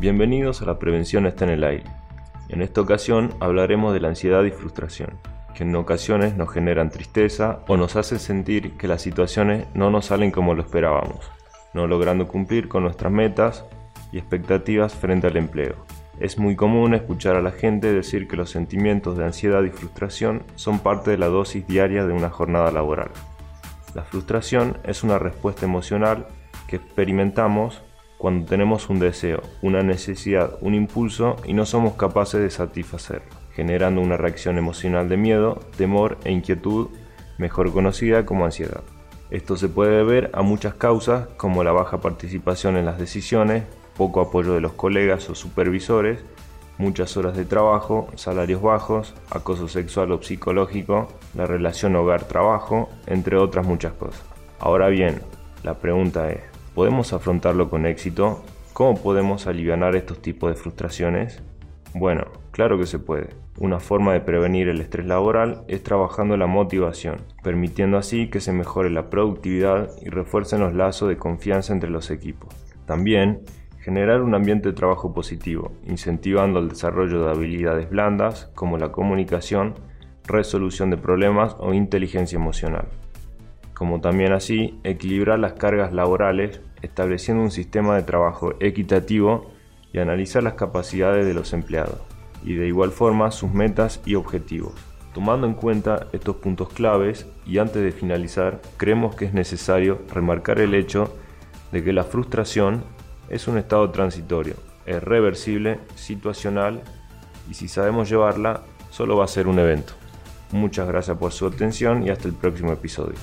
Bienvenidos a La Prevención está en el aire. En esta ocasión hablaremos de la ansiedad y frustración, que en ocasiones nos generan tristeza o nos hacen sentir que las situaciones no nos salen como lo esperábamos, no logrando cumplir con nuestras metas y expectativas frente al empleo. Es muy común escuchar a la gente decir que los sentimientos de ansiedad y frustración son parte de la dosis diaria de una jornada laboral. La frustración es una respuesta emocional que experimentamos cuando tenemos un deseo, una necesidad, un impulso y no somos capaces de satisfacerlo, generando una reacción emocional de miedo, temor e inquietud, mejor conocida como ansiedad. Esto se puede deber a muchas causas como la baja participación en las decisiones, poco apoyo de los colegas o supervisores, muchas horas de trabajo, salarios bajos, acoso sexual o psicológico, la relación hogar-trabajo, entre otras muchas cosas. Ahora bien, la pregunta es, ¿podemos afrontarlo con éxito? ¿Cómo podemos aliviar estos tipos de frustraciones? Bueno, claro que se puede. Una forma de prevenir el estrés laboral es trabajando la motivación, permitiendo así que se mejore la productividad y refuercen los lazos de confianza entre los equipos. También Generar un ambiente de trabajo positivo, incentivando el desarrollo de habilidades blandas como la comunicación, resolución de problemas o inteligencia emocional. Como también así, equilibrar las cargas laborales, estableciendo un sistema de trabajo equitativo y analizar las capacidades de los empleados, y de igual forma sus metas y objetivos. Tomando en cuenta estos puntos claves y antes de finalizar, creemos que es necesario remarcar el hecho de que la frustración es un estado transitorio, es reversible, situacional y si sabemos llevarla, solo va a ser un evento. Muchas gracias por su atención y hasta el próximo episodio.